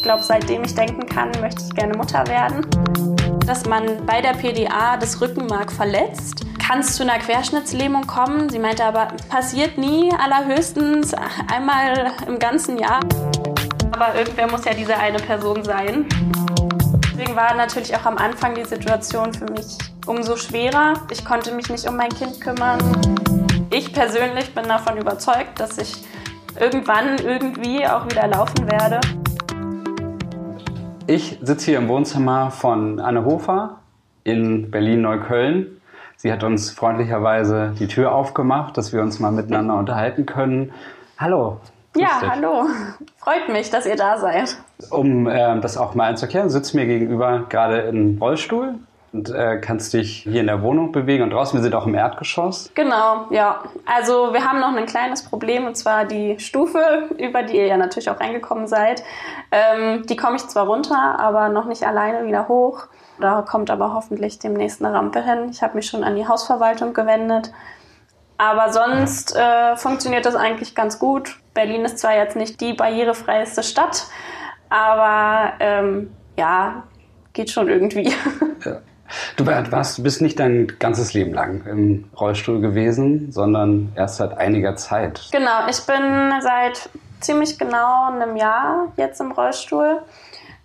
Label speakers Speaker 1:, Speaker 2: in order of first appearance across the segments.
Speaker 1: Ich glaube, seitdem ich denken kann, möchte ich gerne Mutter werden. Dass man bei der PDA das Rückenmark verletzt, kann es zu einer Querschnittslähmung kommen. Sie meinte aber, passiert nie, allerhöchstens einmal im ganzen Jahr. Aber irgendwer muss ja diese eine Person sein. Deswegen war natürlich auch am Anfang die Situation für mich umso schwerer. Ich konnte mich nicht um mein Kind kümmern. Ich persönlich bin davon überzeugt, dass ich irgendwann irgendwie auch wieder laufen werde.
Speaker 2: Ich sitze hier im Wohnzimmer von Anne Hofer in Berlin-Neukölln. Sie hat uns freundlicherweise die Tür aufgemacht, dass wir uns mal miteinander unterhalten können. Hallo.
Speaker 1: Ja, hallo. Freut mich, dass ihr da seid.
Speaker 2: Um äh, das auch mal einzuerklären, sitzt mir gegenüber gerade im Rollstuhl und äh, kannst dich hier in der Wohnung bewegen und draußen. Wir sind auch im Erdgeschoss.
Speaker 1: Genau, ja. Also wir haben noch ein kleines Problem und zwar die Stufe, über die ihr ja natürlich auch reingekommen seid. Ähm, die komme ich zwar runter, aber noch nicht alleine wieder hoch. Da kommt aber hoffentlich demnächst eine Rampe hin. Ich habe mich schon an die Hausverwaltung gewendet. Aber sonst äh, funktioniert das eigentlich ganz gut. Berlin ist zwar jetzt nicht die barrierefreieste Stadt, aber ähm, ja, geht schon irgendwie.
Speaker 2: Ja. Du warst, bist nicht dein ganzes Leben lang im Rollstuhl gewesen, sondern erst seit einiger Zeit.
Speaker 1: Genau, ich bin seit ziemlich genau einem Jahr jetzt im Rollstuhl.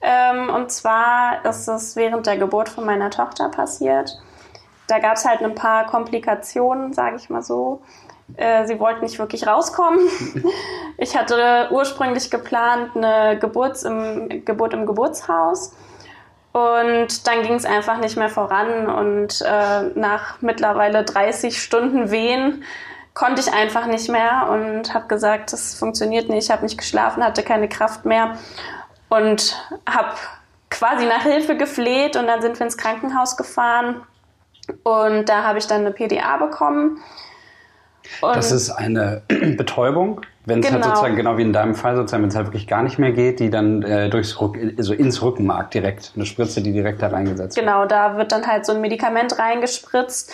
Speaker 1: Ähm, und zwar ist es während der Geburt von meiner Tochter passiert. Da gab es halt ein paar Komplikationen, sage ich mal so. Äh, sie wollte nicht wirklich rauskommen. Ich hatte ursprünglich geplant eine Geburts im, Geburt im Geburtshaus. Und dann ging es einfach nicht mehr voran. Und äh, nach mittlerweile 30 Stunden Wehen konnte ich einfach nicht mehr und habe gesagt, das funktioniert nicht. Ich habe nicht geschlafen, hatte keine Kraft mehr und habe quasi nach Hilfe gefleht. Und dann sind wir ins Krankenhaus gefahren. Und da habe ich dann eine PDA bekommen.
Speaker 2: Und das ist eine Betäubung, wenn es halt genau. halt sozusagen, genau wie in deinem Fall, sozusagen, wenn es halt wirklich gar nicht mehr geht, die dann äh, durchs Rück, also ins Rückenmark direkt, eine Spritze, die direkt da reingesetzt
Speaker 1: genau, wird. Genau, da wird dann halt so ein Medikament reingespritzt,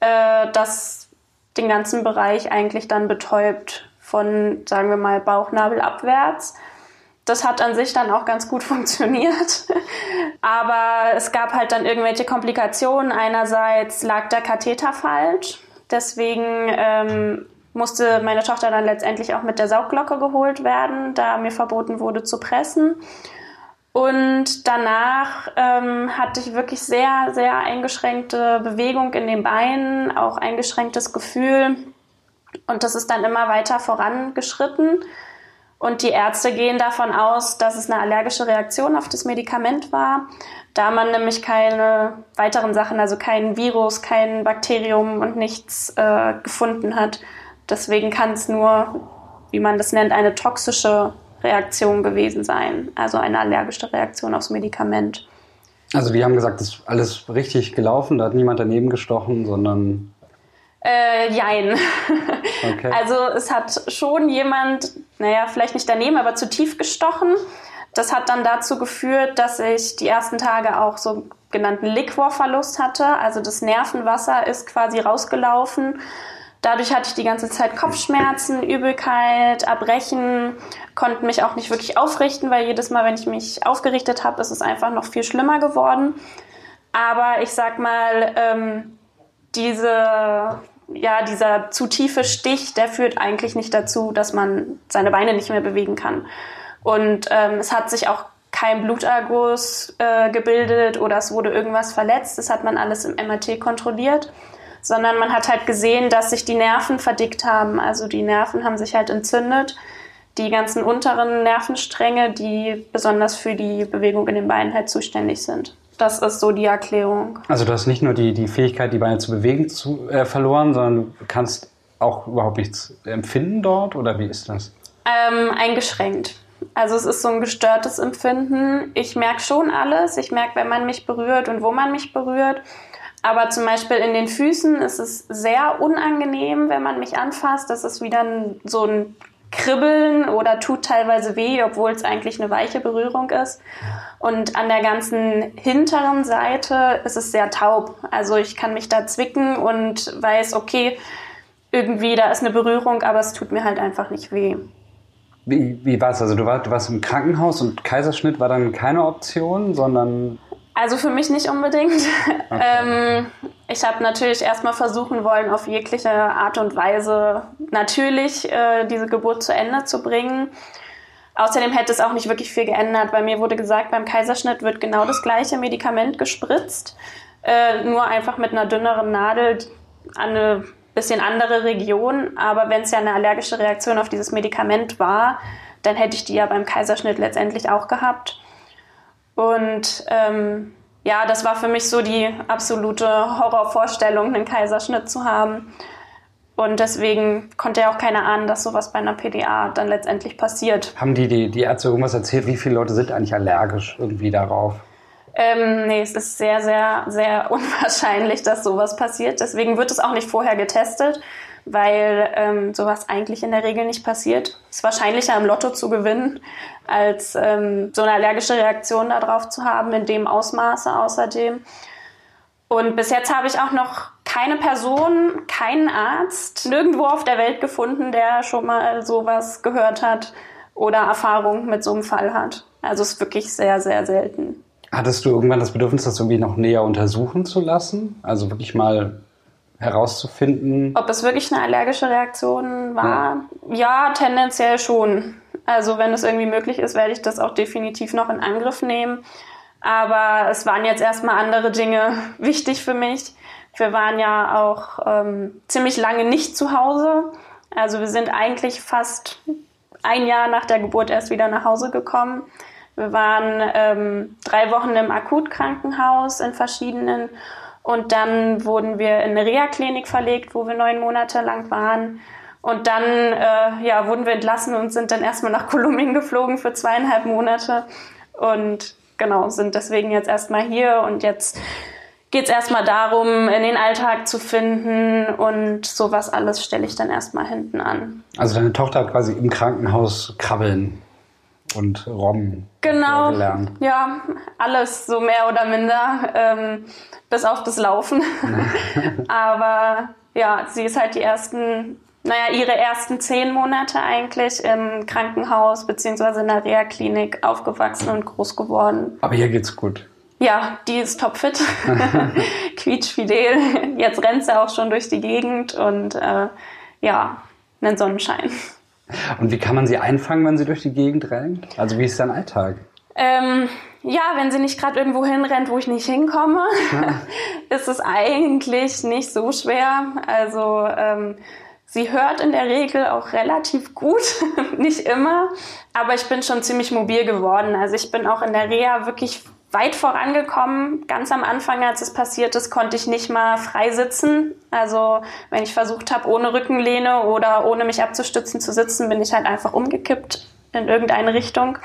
Speaker 1: äh, das den ganzen Bereich eigentlich dann betäubt von, sagen wir mal, Bauchnabel abwärts. Das hat an sich dann auch ganz gut funktioniert. Aber es gab halt dann irgendwelche Komplikationen. Einerseits lag der Katheter falsch Deswegen ähm, musste meine Tochter dann letztendlich auch mit der Saugglocke geholt werden, da mir verboten wurde zu pressen. Und danach ähm, hatte ich wirklich sehr, sehr eingeschränkte Bewegung in den Beinen, auch eingeschränktes Gefühl. Und das ist dann immer weiter vorangeschritten. Und die Ärzte gehen davon aus, dass es eine allergische Reaktion auf das Medikament war da man nämlich keine weiteren Sachen, also kein Virus, kein Bakterium und nichts äh, gefunden hat. Deswegen kann es nur, wie man das nennt, eine toxische Reaktion gewesen sein, also eine allergische Reaktion aufs Medikament.
Speaker 2: Also die haben gesagt, das ist alles richtig gelaufen, da hat niemand daneben gestochen, sondern...
Speaker 1: Äh, jein. Okay. Also es hat schon jemand, naja, vielleicht nicht daneben, aber zu tief gestochen. Das hat dann dazu geführt, dass ich die ersten Tage auch so genannten Liquorverlust hatte. Also das Nervenwasser ist quasi rausgelaufen. Dadurch hatte ich die ganze Zeit Kopfschmerzen, Übelkeit, Erbrechen, konnte mich auch nicht wirklich aufrichten, weil jedes Mal, wenn ich mich aufgerichtet habe, ist es einfach noch viel schlimmer geworden. Aber ich sag mal, ähm, diese, ja, dieser zu tiefe Stich, der führt eigentlich nicht dazu, dass man seine Beine nicht mehr bewegen kann. Und ähm, es hat sich auch kein Bluterguss äh, gebildet oder es wurde irgendwas verletzt. Das hat man alles im MRT kontrolliert. Sondern man hat halt gesehen, dass sich die Nerven verdickt haben. Also die Nerven haben sich halt entzündet. Die ganzen unteren Nervenstränge, die besonders für die Bewegung in den Beinen halt zuständig sind. Das ist so die Erklärung.
Speaker 2: Also du hast nicht nur die, die Fähigkeit, die Beine zu bewegen, zu, äh, verloren, sondern du kannst auch überhaupt nichts empfinden dort oder wie ist das?
Speaker 1: Ähm, eingeschränkt. Also es ist so ein gestörtes Empfinden. Ich merke schon alles. Ich merke, wenn man mich berührt und wo man mich berührt. Aber zum Beispiel in den Füßen ist es sehr unangenehm, wenn man mich anfasst. Das ist wieder so ein Kribbeln oder tut teilweise weh, obwohl es eigentlich eine weiche Berührung ist. Und an der ganzen hinteren Seite ist es sehr taub. Also ich kann mich da zwicken und weiß, okay, irgendwie da ist eine Berührung, aber es tut mir halt einfach nicht weh.
Speaker 2: Wie, wie war es? Also du, war, du warst im Krankenhaus und Kaiserschnitt war dann keine Option, sondern...
Speaker 1: Also für mich nicht unbedingt. Okay. ähm, ich habe natürlich erstmal versuchen wollen, auf jegliche Art und Weise natürlich äh, diese Geburt zu Ende zu bringen. Außerdem hätte es auch nicht wirklich viel geändert. Bei mir wurde gesagt, beim Kaiserschnitt wird genau das gleiche Medikament gespritzt, äh, nur einfach mit einer dünneren Nadel an eine bisschen andere Region. Aber wenn es ja eine allergische Reaktion auf dieses Medikament war, dann hätte ich die ja beim Kaiserschnitt letztendlich auch gehabt. Und ähm, ja, das war für mich so die absolute Horrorvorstellung, einen Kaiserschnitt zu haben. Und deswegen konnte ja auch keiner ahnen, dass sowas bei einer PDA dann letztendlich passiert.
Speaker 2: Haben die, die, die Ärzte irgendwas erzählt? Wie viele Leute sind eigentlich allergisch irgendwie darauf?
Speaker 1: Ähm, nee, es ist sehr, sehr, sehr unwahrscheinlich, dass sowas passiert. Deswegen wird es auch nicht vorher getestet, weil ähm, sowas eigentlich in der Regel nicht passiert. Es ist wahrscheinlicher im Lotto zu gewinnen, als ähm, so eine allergische Reaktion darauf zu haben, in dem Ausmaße außerdem. Und bis jetzt habe ich auch noch keine Person, keinen Arzt nirgendwo auf der Welt gefunden, der schon mal sowas gehört hat oder Erfahrung mit so einem Fall hat. Also es ist wirklich sehr, sehr selten.
Speaker 2: Hattest du irgendwann das Bedürfnis, das irgendwie noch näher untersuchen zu lassen? Also wirklich mal herauszufinden?
Speaker 1: Ob es wirklich eine allergische Reaktion war? Ja, ja tendenziell schon. Also wenn es irgendwie möglich ist, werde ich das auch definitiv noch in Angriff nehmen. Aber es waren jetzt erstmal andere Dinge wichtig für mich. Wir waren ja auch ähm, ziemlich lange nicht zu Hause. Also wir sind eigentlich fast ein Jahr nach der Geburt erst wieder nach Hause gekommen. Wir waren ähm, drei Wochen im Akutkrankenhaus in verschiedenen und dann wurden wir in eine Reha-Klinik verlegt, wo wir neun Monate lang waren. Und dann äh, ja, wurden wir entlassen und sind dann erstmal nach Kolumbien geflogen für zweieinhalb Monate. Und genau, sind deswegen jetzt erstmal hier und jetzt geht es erstmal darum, in den Alltag zu finden und sowas alles stelle ich dann erstmal hinten an.
Speaker 2: Also deine Tochter hat quasi im Krankenhaus krabbeln und Robben
Speaker 1: genau, gelernt. Ja, alles so mehr oder minder, ähm, bis auf das Laufen. Aber ja, sie ist halt die ersten, naja, ihre ersten zehn Monate eigentlich im Krankenhaus beziehungsweise in der Reha-Klinik aufgewachsen und groß geworden.
Speaker 2: Aber hier geht's gut.
Speaker 1: Ja, die ist topfit, quietschfidel. Jetzt rennt sie auch schon durch die Gegend und äh, ja, einen Sonnenschein.
Speaker 2: Und wie kann man sie einfangen, wenn sie durch die Gegend rennt? Also wie ist dein Alltag?
Speaker 1: Ähm, ja, wenn sie nicht gerade irgendwo hinrennt, wo ich nicht hinkomme, ja. ist es eigentlich nicht so schwer. Also ähm, sie hört in der Regel auch relativ gut, nicht immer, aber ich bin schon ziemlich mobil geworden. Also ich bin auch in der Reha wirklich weit vorangekommen. Ganz am Anfang, als es passiert ist, konnte ich nicht mal frei sitzen. Also wenn ich versucht habe, ohne Rückenlehne oder ohne mich abzustützen zu sitzen, bin ich halt einfach umgekippt in irgendeine Richtung.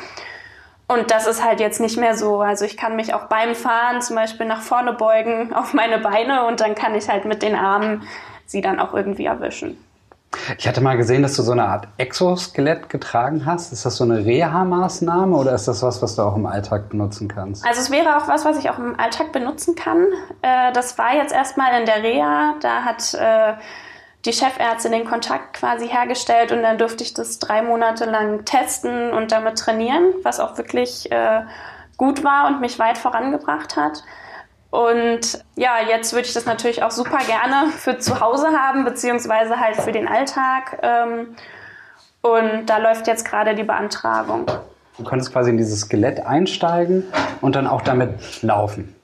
Speaker 1: Und das ist halt jetzt nicht mehr so. Also ich kann mich auch beim Fahren zum Beispiel nach vorne beugen auf meine Beine und dann kann ich halt mit den Armen sie dann auch irgendwie erwischen.
Speaker 2: Ich hatte mal gesehen, dass du so eine Art Exoskelett getragen hast. Ist das so eine Reha-Maßnahme oder ist das was, was du auch im Alltag benutzen kannst?
Speaker 1: Also es wäre auch was, was ich auch im Alltag benutzen kann. Äh, das war jetzt erstmal in der Reha. Da hat äh, die Chefärztin den Kontakt quasi hergestellt und dann durfte ich das drei Monate lang testen und damit trainieren, was auch wirklich äh, gut war und mich weit vorangebracht hat. Und ja, jetzt würde ich das natürlich auch super gerne für zu Hause haben, beziehungsweise halt für den Alltag. Ähm, und da läuft jetzt gerade die Beantragung.
Speaker 2: Du könntest quasi in dieses Skelett einsteigen und dann auch damit laufen.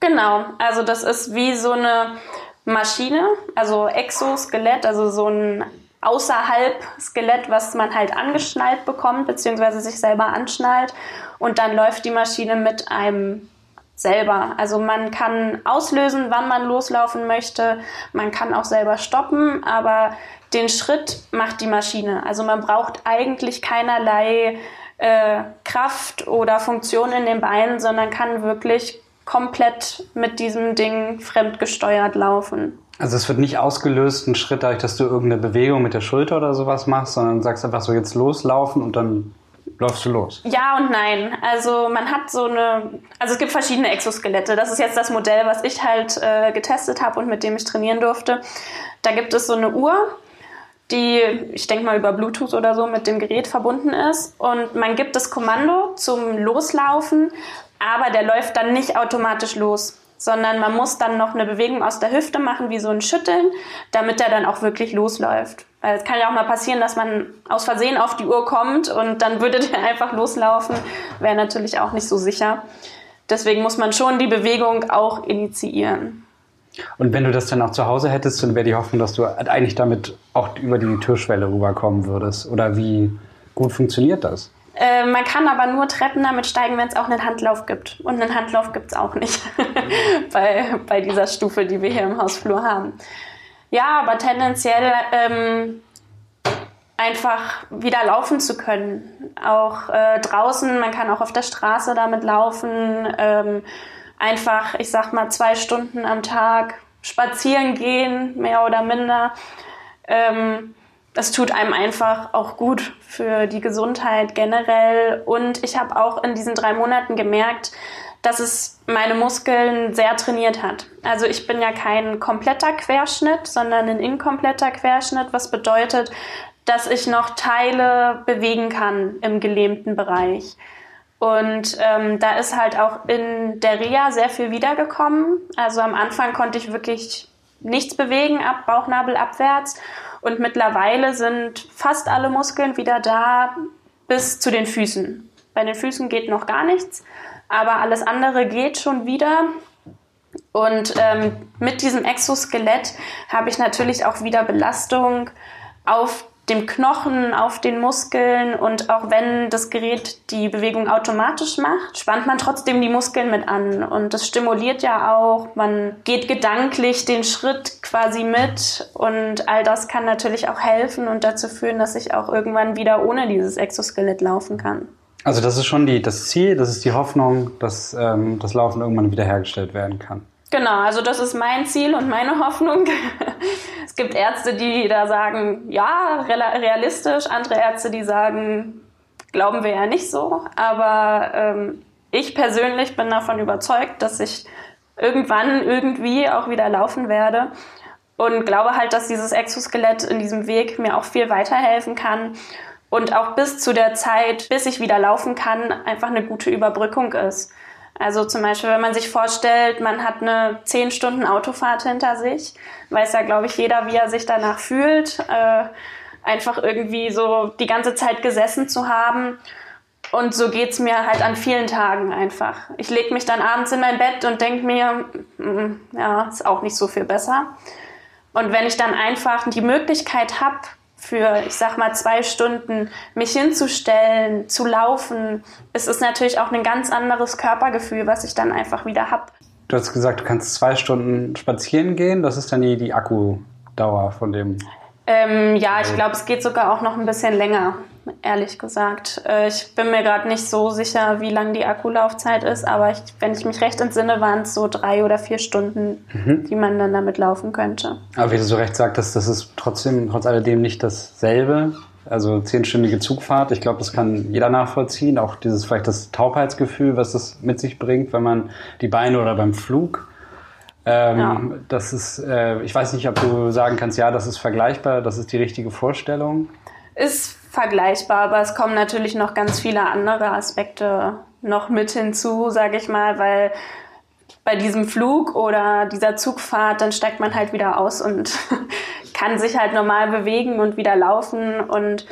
Speaker 1: Genau, also das ist wie so eine Maschine, also Exoskelett, also so ein außerhalb Skelett, was man halt angeschnallt bekommt, beziehungsweise sich selber anschnallt. Und dann läuft die Maschine mit einem selber. Also man kann auslösen, wann man loslaufen möchte. Man kann auch selber stoppen, aber den Schritt macht die Maschine. Also man braucht eigentlich keinerlei äh, Kraft oder Funktion in den Beinen, sondern kann wirklich komplett mit diesem Ding fremdgesteuert laufen.
Speaker 2: Also es wird nicht ausgelöst, ein Schritt dadurch, dass du irgendeine Bewegung mit der Schulter oder sowas machst, sondern sagst einfach so jetzt loslaufen und dann läufst du los?
Speaker 1: Ja und nein. Also man hat so eine, also es gibt verschiedene Exoskelette. Das ist jetzt das Modell, was ich halt äh, getestet habe und mit dem ich trainieren durfte. Da gibt es so eine Uhr die, ich denke mal, über Bluetooth oder so mit dem Gerät verbunden ist. Und man gibt das Kommando zum Loslaufen, aber der läuft dann nicht automatisch los, sondern man muss dann noch eine Bewegung aus der Hüfte machen, wie so ein Schütteln, damit er dann auch wirklich losläuft. Weil es kann ja auch mal passieren, dass man aus Versehen auf die Uhr kommt und dann würde der einfach loslaufen. Wäre natürlich auch nicht so sicher. Deswegen muss man schon die Bewegung auch initiieren.
Speaker 2: Und wenn du das dann auch zu Hause hättest, dann wäre die Hoffnung, dass du eigentlich damit auch über die Türschwelle rüberkommen würdest. Oder wie gut funktioniert das?
Speaker 1: Äh, man kann aber nur Treppen damit steigen, wenn es auch einen Handlauf gibt. Und einen Handlauf gibt es auch nicht bei, bei dieser Stufe, die wir hier im Hausflur haben. Ja, aber tendenziell ähm, einfach wieder laufen zu können. Auch äh, draußen, man kann auch auf der Straße damit laufen. Ähm, einfach, ich sag mal, zwei Stunden am Tag spazieren gehen, mehr oder minder. Ähm, das tut einem einfach auch gut für die Gesundheit generell. Und ich habe auch in diesen drei Monaten gemerkt, dass es meine Muskeln sehr trainiert hat. Also ich bin ja kein kompletter Querschnitt, sondern ein inkompletter Querschnitt, was bedeutet, dass ich noch Teile bewegen kann im gelähmten Bereich. Und ähm, da ist halt auch in der Reha sehr viel wiedergekommen. Also am Anfang konnte ich wirklich nichts bewegen, ab Bauchnabel abwärts. Und mittlerweile sind fast alle Muskeln wieder da bis zu den Füßen. Bei den Füßen geht noch gar nichts, aber alles andere geht schon wieder. Und ähm, mit diesem Exoskelett habe ich natürlich auch wieder Belastung auf dem Knochen, auf den Muskeln und auch wenn das Gerät die Bewegung automatisch macht, spannt man trotzdem die Muskeln mit an und das stimuliert ja auch. Man geht gedanklich den Schritt quasi mit und all das kann natürlich auch helfen und dazu führen, dass ich auch irgendwann wieder ohne dieses Exoskelett laufen kann.
Speaker 2: Also das ist schon die, das Ziel, das ist die Hoffnung, dass ähm, das Laufen irgendwann wiederhergestellt werden kann.
Speaker 1: Genau, also das ist mein Ziel und meine Hoffnung. es gibt Ärzte, die da sagen, ja, realistisch, andere Ärzte, die sagen, glauben wir ja nicht so. Aber ähm, ich persönlich bin davon überzeugt, dass ich irgendwann irgendwie auch wieder laufen werde und glaube halt, dass dieses Exoskelett in diesem Weg mir auch viel weiterhelfen kann und auch bis zu der Zeit, bis ich wieder laufen kann, einfach eine gute Überbrückung ist. Also zum Beispiel, wenn man sich vorstellt, man hat eine zehn Stunden Autofahrt hinter sich, weiß ja, glaube ich, jeder, wie er sich danach fühlt, äh, einfach irgendwie so die ganze Zeit gesessen zu haben. Und so geht's mir halt an vielen Tagen einfach. Ich lege mich dann abends in mein Bett und denke mir, mm, ja, ist auch nicht so viel besser. Und wenn ich dann einfach die Möglichkeit habe, für, ich sag mal, zwei Stunden mich hinzustellen, zu laufen, ist es natürlich auch ein ganz anderes Körpergefühl, was ich dann einfach wieder habe.
Speaker 2: Du hast gesagt, du kannst zwei Stunden spazieren gehen. Das ist dann die, die Akkudauer von dem.
Speaker 1: Ähm, ja, ich glaube, es geht sogar auch noch ein bisschen länger ehrlich gesagt. Äh, ich bin mir gerade nicht so sicher, wie lang die Akkulaufzeit ist, aber ich, wenn ich mich recht entsinne, waren es so drei oder vier Stunden, mhm. die man dann damit laufen könnte.
Speaker 2: Aber wie du so recht sagtest, das ist trotzdem, trotz alledem nicht dasselbe. Also zehnstündige Zugfahrt, ich glaube, das kann jeder nachvollziehen. Auch dieses vielleicht das Taubheitsgefühl, was das mit sich bringt, wenn man die Beine oder beim Flug ähm, ja. Das ist, äh, ich weiß nicht, ob du sagen kannst, ja, das ist vergleichbar, das ist die richtige Vorstellung.
Speaker 1: Ist vergleichbar, aber es kommen natürlich noch ganz viele andere Aspekte noch mit hinzu, sage ich mal, weil bei diesem Flug oder dieser Zugfahrt, dann steigt man halt wieder aus und kann sich halt normal bewegen und wieder laufen und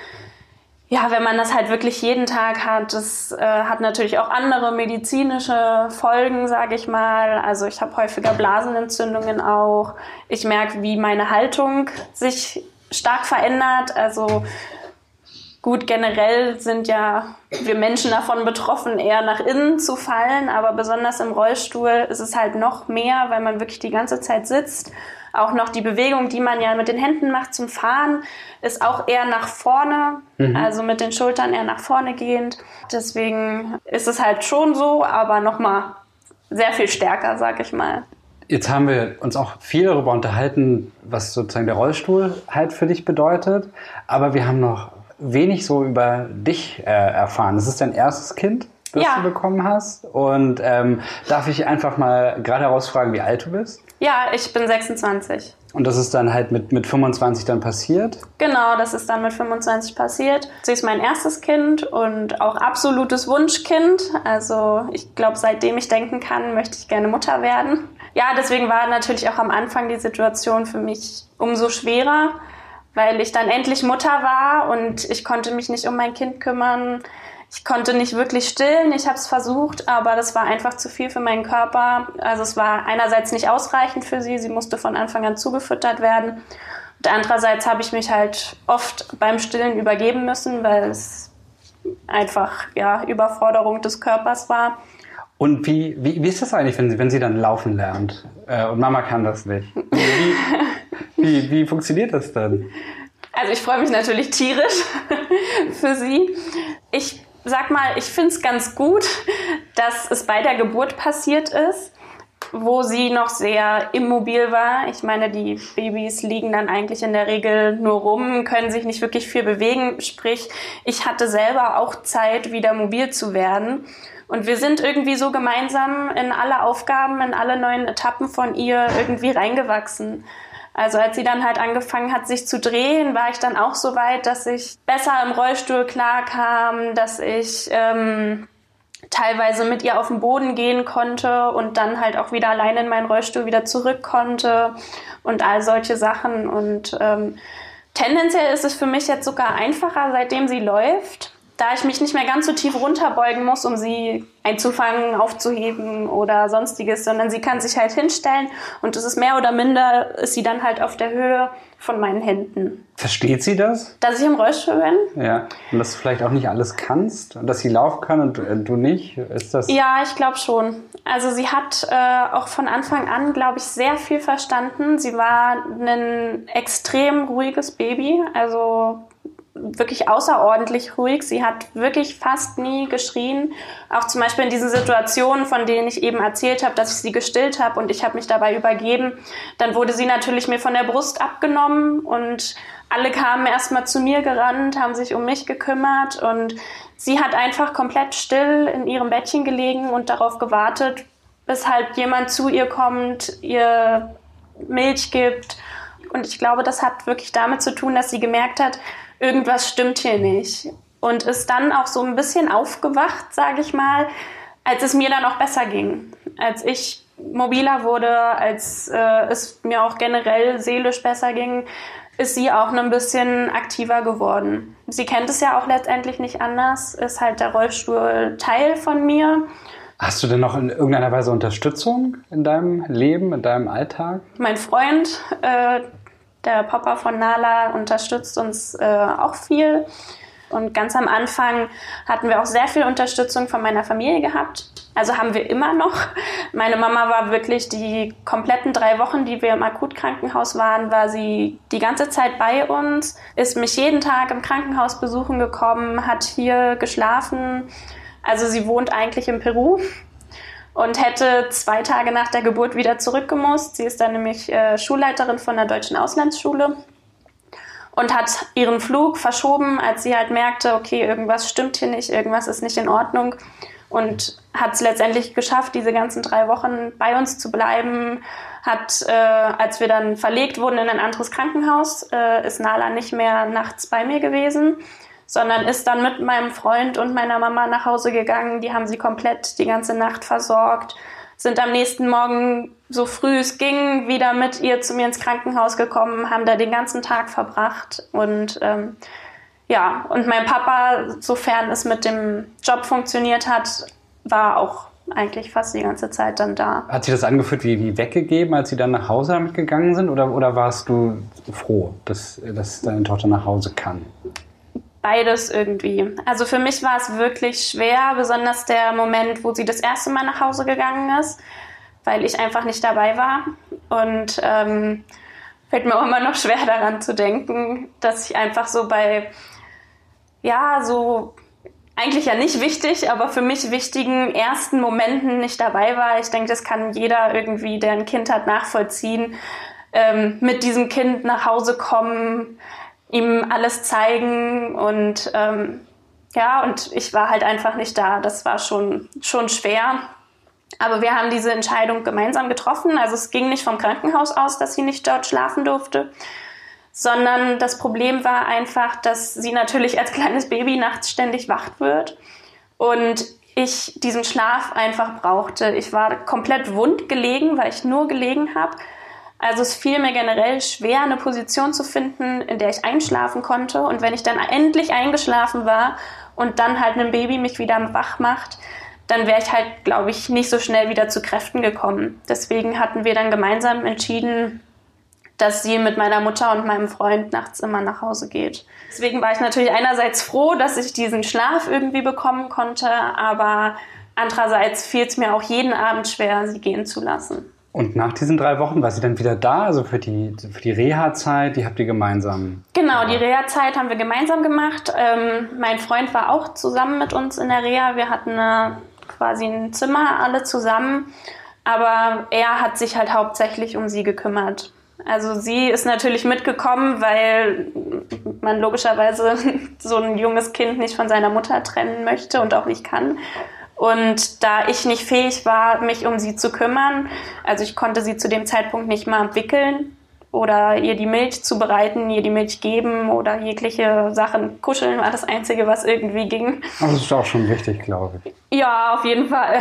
Speaker 1: ja, wenn man das halt wirklich jeden Tag hat, das äh, hat natürlich auch andere medizinische Folgen, sage ich mal. Also ich habe häufiger Blasenentzündungen auch. Ich merke, wie meine Haltung sich stark verändert. Also Gut, generell sind ja wir Menschen davon betroffen, eher nach innen zu fallen, aber besonders im Rollstuhl ist es halt noch mehr, weil man wirklich die ganze Zeit sitzt. Auch noch die Bewegung, die man ja mit den Händen macht zum Fahren, ist auch eher nach vorne, mhm. also mit den Schultern eher nach vorne gehend. Deswegen ist es halt schon so, aber nochmal sehr viel stärker, sag ich mal.
Speaker 2: Jetzt haben wir uns auch viel darüber unterhalten, was sozusagen der Rollstuhl halt für dich bedeutet. Aber wir haben noch wenig so über dich äh, erfahren. Das ist dein erstes Kind, das ja. du bekommen hast. Und ähm, darf ich einfach mal gerade herausfragen, wie alt du bist?
Speaker 1: Ja, ich bin 26.
Speaker 2: Und das ist dann halt mit, mit 25 dann passiert?
Speaker 1: Genau, das ist dann mit 25 passiert. Sie ist mein erstes Kind und auch absolutes Wunschkind. Also ich glaube, seitdem ich denken kann, möchte ich gerne Mutter werden. Ja, deswegen war natürlich auch am Anfang die Situation für mich umso schwerer, weil ich dann endlich Mutter war und ich konnte mich nicht um mein Kind kümmern. Ich konnte nicht wirklich stillen. Ich habe es versucht, aber das war einfach zu viel für meinen Körper. Also es war einerseits nicht ausreichend für sie. Sie musste von Anfang an zugefüttert werden. Und andererseits habe ich mich halt oft beim Stillen übergeben müssen, weil es einfach ja Überforderung des Körpers war.
Speaker 2: Und wie, wie, wie ist das eigentlich, wenn sie, wenn sie dann laufen lernt äh, und Mama kann das nicht? Wie, wie, wie funktioniert das dann?
Speaker 1: Also ich freue mich natürlich tierisch für sie. Ich sag mal, ich finde es ganz gut, dass es bei der Geburt passiert ist, wo sie noch sehr immobil war. Ich meine, die Babys liegen dann eigentlich in der Regel nur rum, können sich nicht wirklich viel bewegen. Sprich, ich hatte selber auch Zeit, wieder mobil zu werden. Und wir sind irgendwie so gemeinsam in alle Aufgaben, in alle neuen Etappen von ihr irgendwie reingewachsen. Also als sie dann halt angefangen hat, sich zu drehen, war ich dann auch so weit, dass ich besser im Rollstuhl klarkam, dass ich ähm, teilweise mit ihr auf den Boden gehen konnte und dann halt auch wieder alleine in meinen Rollstuhl wieder zurück konnte und all solche Sachen. Und ähm, tendenziell ist es für mich jetzt sogar einfacher, seitdem sie läuft da ich mich nicht mehr ganz so tief runterbeugen muss, um sie einzufangen, aufzuheben oder sonstiges, sondern sie kann sich halt hinstellen und es ist mehr oder minder, ist sie dann halt auf der Höhe von meinen Händen.
Speaker 2: Versteht sie das?
Speaker 1: Dass ich im Rollstuhl bin?
Speaker 2: Ja, und dass du vielleicht auch nicht alles kannst und dass sie laufen kann und äh, du nicht? Ist das?
Speaker 1: Ja, ich glaube schon. Also sie hat äh, auch von Anfang an, glaube ich, sehr viel verstanden. Sie war ein extrem ruhiges Baby, also wirklich außerordentlich ruhig. Sie hat wirklich fast nie geschrien. Auch zum Beispiel in diesen Situationen, von denen ich eben erzählt habe, dass ich sie gestillt habe und ich habe mich dabei übergeben. Dann wurde sie natürlich mir von der Brust abgenommen und alle kamen erstmal zu mir gerannt, haben sich um mich gekümmert und sie hat einfach komplett still in ihrem Bettchen gelegen und darauf gewartet, bis halt jemand zu ihr kommt, ihr Milch gibt. Und ich glaube, das hat wirklich damit zu tun, dass sie gemerkt hat, irgendwas stimmt hier nicht. Und ist dann auch so ein bisschen aufgewacht, sage ich mal, als es mir dann auch besser ging. Als ich mobiler wurde, als äh, es mir auch generell seelisch besser ging, ist sie auch ein bisschen aktiver geworden. Sie kennt es ja auch letztendlich nicht anders, ist halt der Rollstuhl Teil von mir.
Speaker 2: Hast du denn noch in irgendeiner Weise Unterstützung in deinem Leben, in deinem Alltag?
Speaker 1: Mein Freund, äh, der Papa von Nala unterstützt uns äh, auch viel. Und ganz am Anfang hatten wir auch sehr viel Unterstützung von meiner Familie gehabt. Also haben wir immer noch. Meine Mama war wirklich die kompletten drei Wochen, die wir im Akutkrankenhaus waren, war sie die ganze Zeit bei uns, ist mich jeden Tag im Krankenhaus besuchen gekommen, hat hier geschlafen. Also sie wohnt eigentlich in Peru und hätte zwei Tage nach der Geburt wieder zurückgemusst. Sie ist dann nämlich äh, Schulleiterin von der Deutschen Auslandsschule und hat ihren Flug verschoben, als sie halt merkte, okay, irgendwas stimmt hier nicht, irgendwas ist nicht in Ordnung und hat es letztendlich geschafft, diese ganzen drei Wochen bei uns zu bleiben. Hat, äh, als wir dann verlegt wurden in ein anderes Krankenhaus, äh, ist Nala nicht mehr nachts bei mir gewesen sondern ist dann mit meinem Freund und meiner Mama nach Hause gegangen. Die haben sie komplett die ganze Nacht versorgt, sind am nächsten Morgen so früh es ging wieder mit ihr zu mir ins Krankenhaus gekommen, haben da den ganzen Tag verbracht und ähm, ja, und mein Papa, sofern es mit dem Job funktioniert hat, war auch eigentlich fast die ganze Zeit dann da.
Speaker 2: Hat sich das angefühlt wie, wie weggegeben, als Sie dann nach Hause damit gegangen sind? Oder, oder warst du froh, dass, dass deine Tochter nach Hause kann?
Speaker 1: Beides irgendwie. Also für mich war es wirklich schwer, besonders der Moment, wo sie das erste Mal nach Hause gegangen ist, weil ich einfach nicht dabei war. Und ähm, fällt mir auch immer noch schwer daran zu denken, dass ich einfach so bei, ja, so eigentlich ja nicht wichtig, aber für mich wichtigen ersten Momenten nicht dabei war. Ich denke, das kann jeder irgendwie, der ein Kind hat, nachvollziehen. Ähm, mit diesem Kind nach Hause kommen, ihm alles zeigen und ähm, ja, und ich war halt einfach nicht da. Das war schon, schon schwer. Aber wir haben diese Entscheidung gemeinsam getroffen. Also es ging nicht vom Krankenhaus aus, dass sie nicht dort schlafen durfte, sondern das Problem war einfach, dass sie natürlich als kleines Baby nachts ständig wach wird und ich diesen Schlaf einfach brauchte. Ich war komplett wund gelegen, weil ich nur gelegen habe. Also es fiel mir generell schwer, eine Position zu finden, in der ich einschlafen konnte. Und wenn ich dann endlich eingeschlafen war und dann halt ein Baby mich wieder wach macht, dann wäre ich halt, glaube ich, nicht so schnell wieder zu Kräften gekommen. Deswegen hatten wir dann gemeinsam entschieden, dass sie mit meiner Mutter und meinem Freund nachts immer nach Hause geht. Deswegen war ich natürlich einerseits froh, dass ich diesen Schlaf irgendwie bekommen konnte, aber andererseits fiel es mir auch jeden Abend schwer, sie gehen zu lassen.
Speaker 2: Und nach diesen drei Wochen war sie dann wieder da, also für die, für die Reha-Zeit, die habt ihr gemeinsam?
Speaker 1: Genau, die Reha-Zeit haben wir gemeinsam gemacht. Ähm, mein Freund war auch zusammen mit uns in der Reha. Wir hatten eine, quasi ein Zimmer alle zusammen, aber er hat sich halt hauptsächlich um sie gekümmert. Also sie ist natürlich mitgekommen, weil man logischerweise so ein junges Kind nicht von seiner Mutter trennen möchte und auch nicht kann. Und da ich nicht fähig war, mich um sie zu kümmern, also ich konnte sie zu dem Zeitpunkt nicht mal wickeln oder ihr die Milch zubereiten, ihr die Milch geben oder jegliche Sachen kuscheln war das Einzige, was irgendwie ging.
Speaker 2: Aber das ist auch schon wichtig, glaube ich.
Speaker 1: Ja, auf jeden Fall.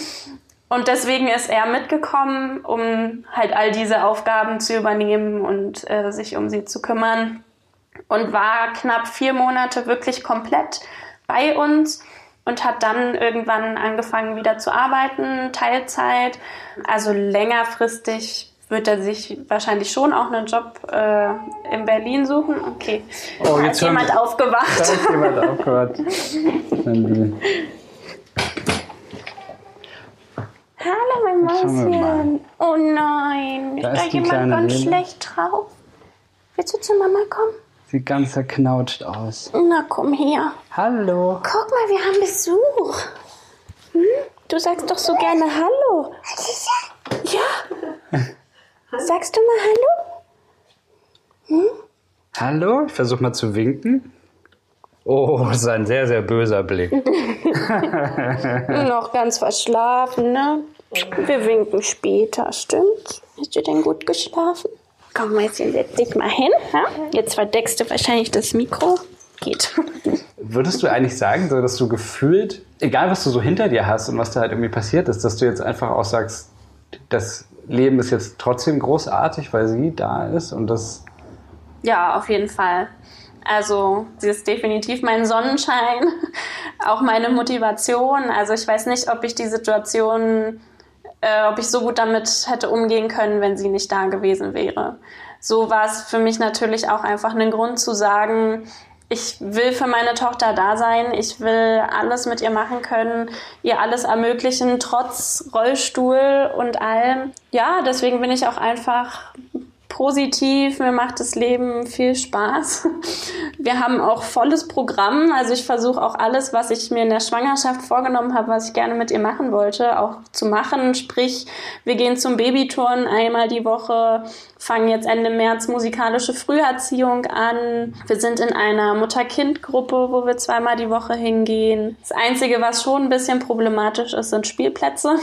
Speaker 1: Und deswegen ist er mitgekommen, um halt all diese Aufgaben zu übernehmen und äh, sich um sie zu kümmern. Und war knapp vier Monate wirklich komplett bei uns und hat dann irgendwann angefangen wieder zu arbeiten, Teilzeit. Also längerfristig wird er sich wahrscheinlich schon auch einen Job äh, in Berlin suchen. Okay,
Speaker 2: oh,
Speaker 1: da ist jemand aufgewacht. Da
Speaker 2: ist jemand aufgewacht.
Speaker 1: Hallo, mein Mäuschen. Oh nein,
Speaker 2: da
Speaker 1: ist da jemand ganz Lene. schlecht drauf? Willst du zu Mama kommen?
Speaker 2: Sieht ganz zerknautscht aus.
Speaker 1: Na, komm her.
Speaker 2: Hallo.
Speaker 1: Guck mal, wir haben Besuch. Hm? Du sagst doch so gerne Hallo. Ja. Sagst du mal Hallo?
Speaker 2: Hm? Hallo? Ich versuche mal zu winken. Oh, das ist ein sehr, sehr böser Blick.
Speaker 1: Noch ganz verschlafen, ne? Wir winken später, stimmt's? Hast du denn gut geschlafen? Komm, Mäuschen, setz dich mal hin. Ja? Jetzt verdeckst du wahrscheinlich das Mikro. Geht.
Speaker 2: Würdest du eigentlich sagen, dass du gefühlt, egal was du so hinter dir hast und was da halt irgendwie passiert ist, dass du jetzt einfach auch sagst, das Leben ist jetzt trotzdem großartig, weil sie da ist und das.
Speaker 1: Ja, auf jeden Fall. Also sie ist definitiv mein Sonnenschein, auch meine Motivation. Also ich weiß nicht, ob ich die Situation äh, ob ich so gut damit hätte umgehen können, wenn sie nicht da gewesen wäre. So war es für mich natürlich auch einfach ein Grund zu sagen, ich will für meine Tochter da sein, ich will alles mit ihr machen können, ihr alles ermöglichen, trotz Rollstuhl und allem. Ja, deswegen bin ich auch einfach positiv, mir macht das Leben viel Spaß. Wir haben auch volles Programm, also ich versuche auch alles, was ich mir in der Schwangerschaft vorgenommen habe, was ich gerne mit ihr machen wollte, auch zu machen. Sprich, wir gehen zum Babyturnen einmal die Woche, fangen jetzt Ende März musikalische Früherziehung an. Wir sind in einer Mutter-Kind-Gruppe, wo wir zweimal die Woche hingehen. Das Einzige, was schon ein bisschen problematisch ist, sind Spielplätze.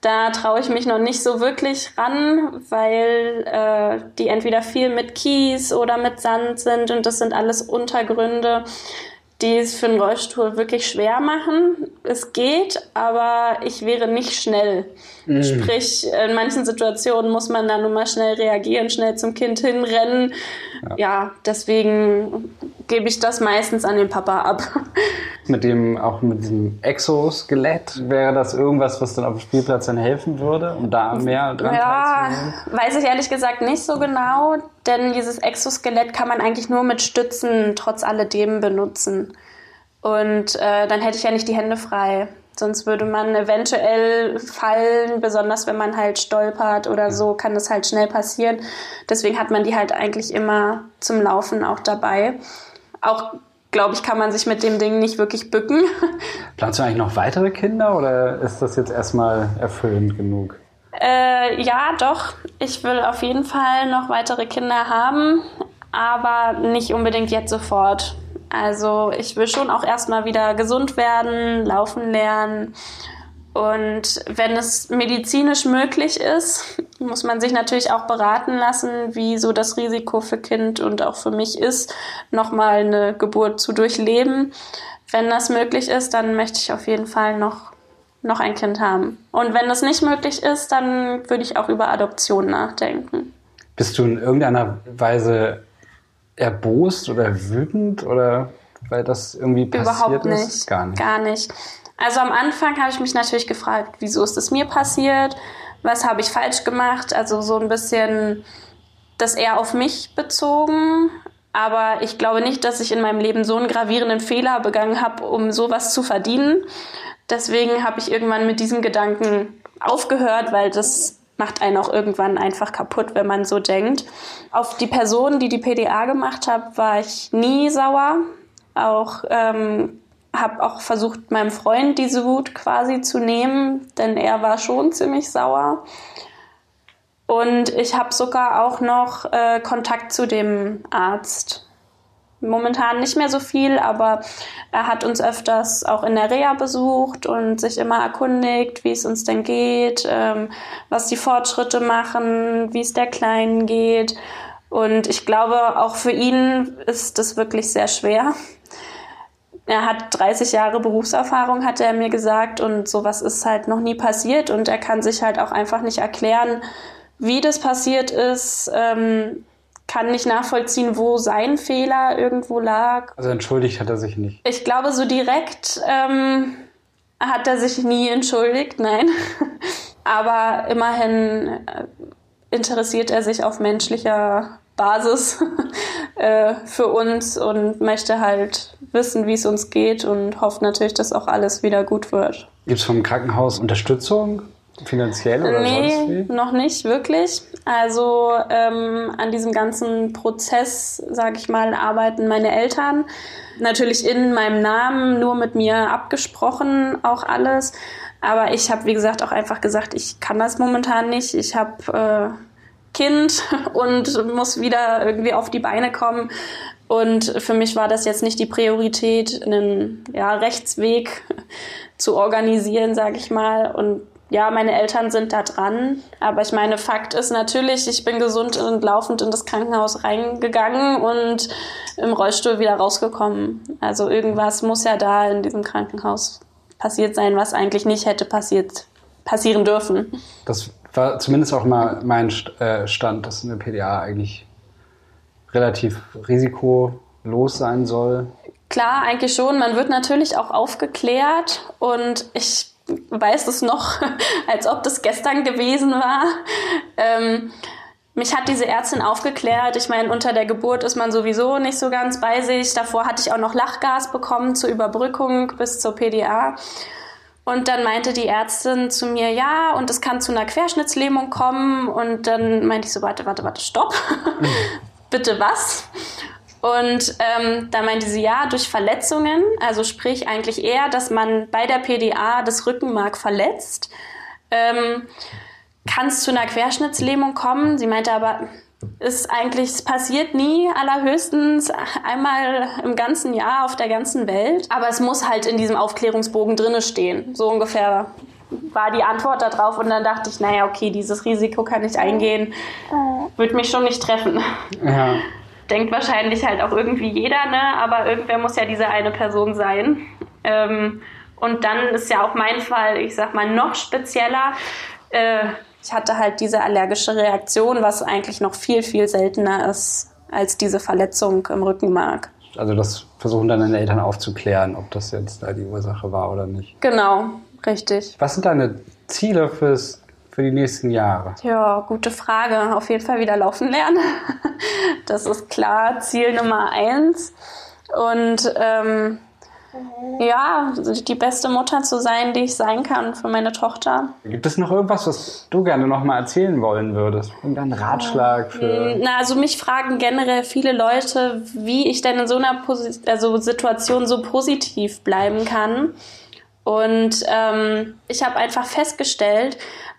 Speaker 1: Da traue ich mich noch nicht so wirklich ran, weil äh, die entweder viel mit Kies oder mit Sand sind und das sind alles Untergründe, die es für einen Rollstuhl wirklich schwer machen. Es geht, aber ich wäre nicht schnell. Mhm. Sprich, in manchen Situationen muss man dann nur mal schnell reagieren, schnell zum Kind hinrennen. Ja, ja deswegen gebe ich das meistens an den Papa ab.
Speaker 2: Mit dem, auch mit diesem Exoskelett, wäre das irgendwas, was dann auf dem Spielplatz dann helfen würde, um da mehr dran
Speaker 1: ja, Weiß ich ehrlich gesagt nicht so genau, denn dieses Exoskelett kann man eigentlich nur mit Stützen trotz alledem benutzen. Und äh, dann hätte ich ja nicht die Hände frei. Sonst würde man eventuell fallen, besonders wenn man halt stolpert oder so, kann das halt schnell passieren. Deswegen hat man die halt eigentlich immer zum Laufen auch dabei. Auch, glaube ich, kann man sich mit dem Ding nicht wirklich bücken.
Speaker 2: Planst du eigentlich noch weitere Kinder oder ist das jetzt erstmal erfüllend genug?
Speaker 1: Äh, ja, doch. Ich will auf jeden Fall noch weitere Kinder haben, aber nicht unbedingt jetzt sofort. Also ich will schon auch erstmal wieder gesund werden, laufen lernen Und wenn es medizinisch möglich ist, muss man sich natürlich auch beraten lassen, wie so das Risiko für Kind und auch für mich ist, nochmal eine Geburt zu durchleben. Wenn das möglich ist, dann möchte ich auf jeden Fall noch, noch ein Kind haben. Und wenn das nicht möglich ist, dann würde ich auch über Adoption nachdenken.
Speaker 2: Bist du in irgendeiner Weise erbost oder wütend oder weil das irgendwie passiert
Speaker 1: Überhaupt nicht.
Speaker 2: ist? Gar nicht.
Speaker 1: Gar nicht. Also am Anfang habe ich mich natürlich gefragt, wieso ist es mir passiert? Was habe ich falsch gemacht? Also so ein bisschen das eher auf mich bezogen. Aber ich glaube nicht, dass ich in meinem Leben so einen gravierenden Fehler begangen habe, um sowas zu verdienen. Deswegen habe ich irgendwann mit diesem Gedanken aufgehört, weil das macht einen auch irgendwann einfach kaputt, wenn man so denkt. Auf die Person, die die PDA gemacht hat, war ich nie sauer. Auch ähm, habe auch versucht, meinem Freund diese Wut quasi zu nehmen, denn er war schon ziemlich sauer. Und ich habe sogar auch noch äh, Kontakt zu dem Arzt. Momentan nicht mehr so viel, aber er hat uns öfters auch in der Reha besucht und sich immer erkundigt, wie es uns denn geht, ähm, was die Fortschritte machen, wie es der Kleinen geht. Und ich glaube, auch für ihn ist das wirklich sehr schwer. Er hat 30 Jahre Berufserfahrung, hat er mir gesagt, und sowas ist halt noch nie passiert. Und er kann sich halt auch einfach nicht erklären, wie das passiert ist, ähm, kann nicht nachvollziehen, wo sein Fehler irgendwo lag.
Speaker 2: Also entschuldigt hat er sich nicht.
Speaker 1: Ich glaube, so direkt ähm, hat er sich nie entschuldigt, nein. Aber immerhin äh, interessiert er sich auf menschlicher Basis äh, für uns und möchte halt wissen, wie es uns geht und hofft natürlich, dass auch alles wieder gut wird.
Speaker 2: Gibt es vom Krankenhaus Unterstützung? Finanziell oder
Speaker 1: nee,
Speaker 2: sonst wie?
Speaker 1: noch nicht wirklich. Also ähm, an diesem ganzen Prozess, sage ich mal, arbeiten meine Eltern. Natürlich in meinem Namen, nur mit mir abgesprochen, auch alles. Aber ich habe, wie gesagt, auch einfach gesagt, ich kann das momentan nicht. Ich habe äh, Kind und muss wieder irgendwie auf die Beine kommen. Und für mich war das jetzt nicht die Priorität, einen ja, Rechtsweg zu organisieren, sage ich mal. Und ja, meine Eltern sind da dran. Aber ich meine, Fakt ist natürlich, ich bin gesund und laufend in das Krankenhaus reingegangen und im Rollstuhl wieder rausgekommen. Also irgendwas muss ja da in diesem Krankenhaus passiert sein, was eigentlich nicht hätte passiert, passieren dürfen.
Speaker 2: Das war zumindest auch mal mein äh, Stand, dass eine PDA eigentlich relativ risikolos sein soll.
Speaker 1: Klar, eigentlich schon. Man wird natürlich auch aufgeklärt und ich weiß es noch, als ob das gestern gewesen war. Ähm, mich hat diese Ärztin aufgeklärt. Ich meine, unter der Geburt ist man sowieso nicht so ganz bei sich. Davor hatte ich auch noch Lachgas bekommen zur Überbrückung bis zur PDA. Und dann meinte die Ärztin zu mir, ja, und es kann zu einer Querschnittslähmung kommen. Und dann meinte ich so, warte, warte, warte, stopp. Bitte was? Und ähm, da meinte sie, ja, durch Verletzungen, also sprich eigentlich eher, dass man bei der PDA das Rückenmark verletzt, ähm, kann es zu einer Querschnittslähmung kommen. Sie meinte aber, ist eigentlich, es passiert nie, allerhöchstens einmal im ganzen Jahr auf der ganzen Welt. Aber es muss halt in diesem Aufklärungsbogen drinne stehen. So ungefähr war die Antwort darauf und dann dachte ich, naja, okay, dieses Risiko kann ich eingehen, wird mich schon nicht treffen.
Speaker 2: Ja.
Speaker 1: Denkt wahrscheinlich halt auch irgendwie jeder, ne? aber irgendwer muss ja diese eine Person sein. Ähm, und dann ist ja auch mein Fall, ich sag mal, noch spezieller. Äh, ich hatte halt diese allergische Reaktion, was eigentlich noch viel, viel seltener ist als diese Verletzung im Rückenmark.
Speaker 2: Also das versuchen dann deine Eltern aufzuklären, ob das jetzt da die Ursache war oder nicht.
Speaker 1: Genau, richtig.
Speaker 2: Was sind deine Ziele fürs, für die nächsten Jahre?
Speaker 1: Ja, gute Frage. Auf jeden Fall wieder laufen lernen. Das ist klar Ziel Nummer eins. Und ähm, ja, die beste Mutter zu sein, die ich sein kann für meine Tochter.
Speaker 2: Gibt es noch irgendwas, was du gerne noch mal erzählen wollen würdest? Irgendein Ratschlag für...
Speaker 1: Na, also mich fragen generell viele Leute, wie ich denn in so einer Posi also Situation so positiv bleiben kann. Und ähm, ich habe einfach festgestellt,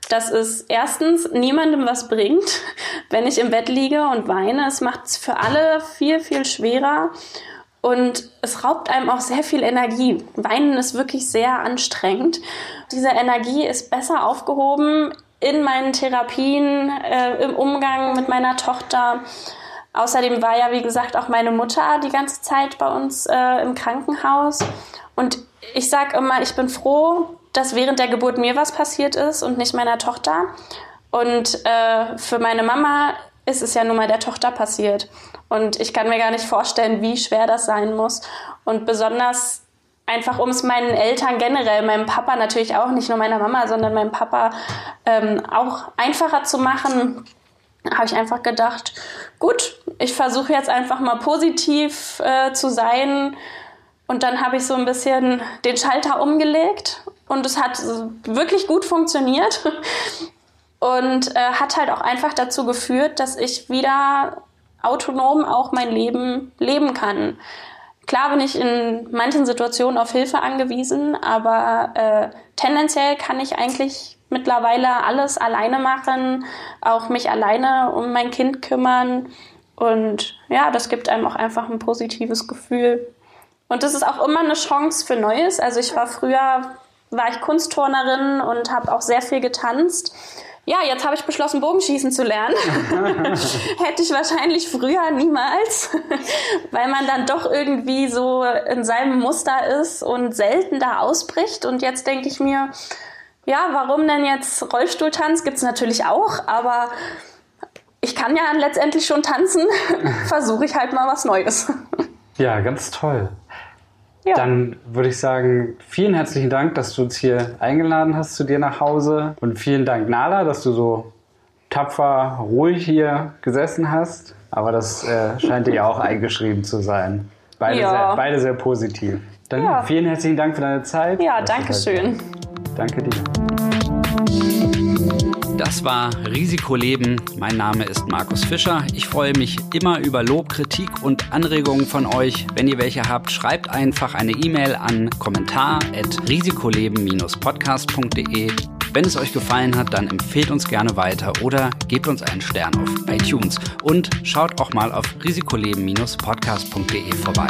Speaker 1: dass es erstens niemandem was bringt, wenn ich im Bett liege und weine. Es macht es für alle viel, viel schwerer. Und es raubt einem auch sehr viel Energie. Weinen ist wirklich sehr anstrengend. Diese Energie ist besser aufgehoben in meinen Therapien, äh, im Umgang mit meiner Tochter. Außerdem war ja, wie gesagt, auch meine Mutter die ganze Zeit bei uns äh, im Krankenhaus. Und ich sage immer, ich bin froh, dass während der Geburt mir was passiert ist und nicht meiner Tochter. Und äh, für meine Mama ist es ja nun mal der Tochter passiert. Und ich kann mir gar nicht vorstellen, wie schwer das sein muss. Und besonders einfach, um es meinen Eltern generell, meinem Papa natürlich auch, nicht nur meiner Mama, sondern meinem Papa ähm, auch einfacher zu machen, habe ich einfach gedacht, gut, ich versuche jetzt einfach mal positiv äh, zu sein. Und dann habe ich so ein bisschen den Schalter umgelegt und es hat wirklich gut funktioniert und äh, hat halt auch einfach dazu geführt, dass ich wieder autonom auch mein Leben leben kann. Klar bin ich in manchen Situationen auf Hilfe angewiesen, aber äh, tendenziell kann ich eigentlich mittlerweile alles alleine machen, auch mich alleine um mein Kind kümmern. Und ja, das gibt einem auch einfach ein positives Gefühl. Und das ist auch immer eine Chance für Neues. Also ich war früher, war ich Kunstturnerin und habe auch sehr viel getanzt ja, jetzt habe ich beschlossen, Bogenschießen zu lernen. Hätte ich wahrscheinlich früher niemals, weil man dann doch irgendwie so in seinem Muster ist und selten da ausbricht. Und jetzt denke ich mir, ja, warum denn jetzt Rollstuhltanz? Gibt es natürlich auch, aber ich kann ja letztendlich schon tanzen. Versuche ich halt mal was Neues.
Speaker 2: Ja, ganz toll. Ja. Dann würde ich sagen, vielen herzlichen Dank, dass du uns hier eingeladen hast zu dir nach Hause. Und vielen Dank, Nala, dass du so tapfer, ruhig hier gesessen hast. Aber das äh, scheint dir ja auch eingeschrieben zu sein. Beide, ja. sehr, beide sehr positiv. Dann ja. vielen herzlichen Dank für deine Zeit.
Speaker 1: Ja, danke schön.
Speaker 2: Danke dir.
Speaker 3: Das war Risikoleben. Mein Name ist Markus Fischer. Ich freue mich immer über Lob, Kritik und Anregungen von euch. Wenn ihr welche habt, schreibt einfach eine E-Mail an kommentar@risikoleben-podcast.de. Wenn es euch gefallen hat, dann empfehlt uns gerne weiter oder gebt uns einen Stern auf iTunes und schaut auch mal auf risikoleben-podcast.de vorbei.